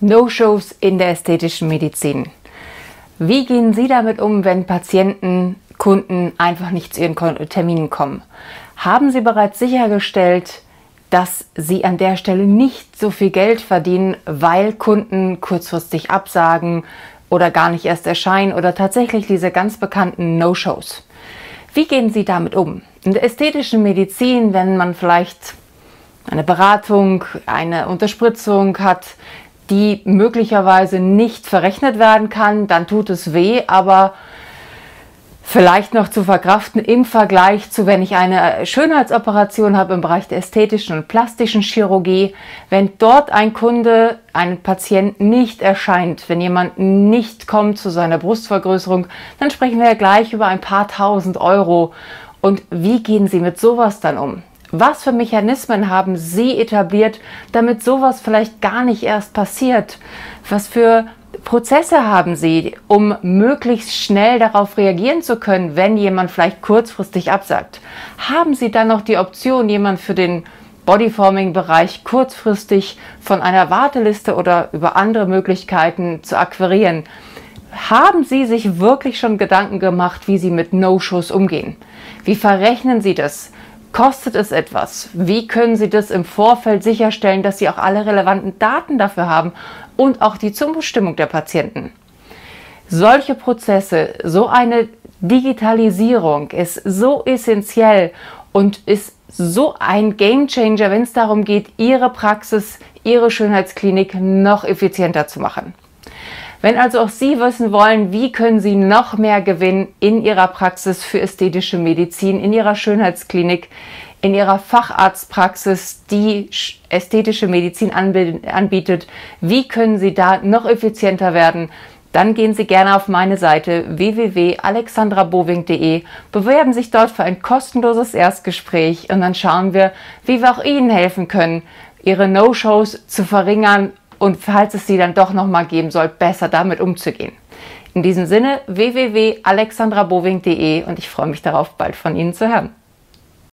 No-Shows in der ästhetischen Medizin. Wie gehen Sie damit um, wenn Patienten, Kunden einfach nicht zu Ihren Terminen kommen? Haben Sie bereits sichergestellt, dass Sie an der Stelle nicht so viel Geld verdienen, weil Kunden kurzfristig absagen oder gar nicht erst erscheinen oder tatsächlich diese ganz bekannten No-Shows? Wie gehen Sie damit um? In der ästhetischen Medizin, wenn man vielleicht eine Beratung, eine Unterspritzung hat, die möglicherweise nicht verrechnet werden kann, dann tut es weh, aber vielleicht noch zu verkraften im Vergleich zu, wenn ich eine Schönheitsoperation habe im Bereich der ästhetischen und plastischen Chirurgie, wenn dort ein Kunde, ein Patient nicht erscheint, wenn jemand nicht kommt zu seiner Brustvergrößerung, dann sprechen wir ja gleich über ein paar tausend Euro. Und wie gehen Sie mit sowas dann um? Was für Mechanismen haben Sie etabliert, damit sowas vielleicht gar nicht erst passiert? Was für Prozesse haben Sie, um möglichst schnell darauf reagieren zu können, wenn jemand vielleicht kurzfristig absagt? Haben Sie dann noch die Option, jemand für den Bodyforming-Bereich kurzfristig von einer Warteliste oder über andere Möglichkeiten zu akquirieren? Haben Sie sich wirklich schon Gedanken gemacht, wie Sie mit No-Shows umgehen? Wie verrechnen Sie das? Kostet es etwas? Wie können Sie das im Vorfeld sicherstellen, dass Sie auch alle relevanten Daten dafür haben und auch die Zustimmung der Patienten? Solche Prozesse, so eine Digitalisierung ist so essentiell und ist so ein Gamechanger, wenn es darum geht, Ihre Praxis, Ihre Schönheitsklinik noch effizienter zu machen. Wenn also auch Sie wissen wollen, wie können Sie noch mehr gewinnen in Ihrer Praxis für ästhetische Medizin, in Ihrer Schönheitsklinik, in Ihrer Facharztpraxis, die ästhetische Medizin anbietet, wie können Sie da noch effizienter werden? Dann gehen Sie gerne auf meine Seite www.alexandraboving.de, bewerben sich dort für ein kostenloses Erstgespräch und dann schauen wir, wie wir auch Ihnen helfen können, Ihre No-Shows zu verringern und falls es sie dann doch nochmal geben soll, besser damit umzugehen. In diesem Sinne www.alexandrabowing.de und ich freue mich darauf, bald von Ihnen zu hören.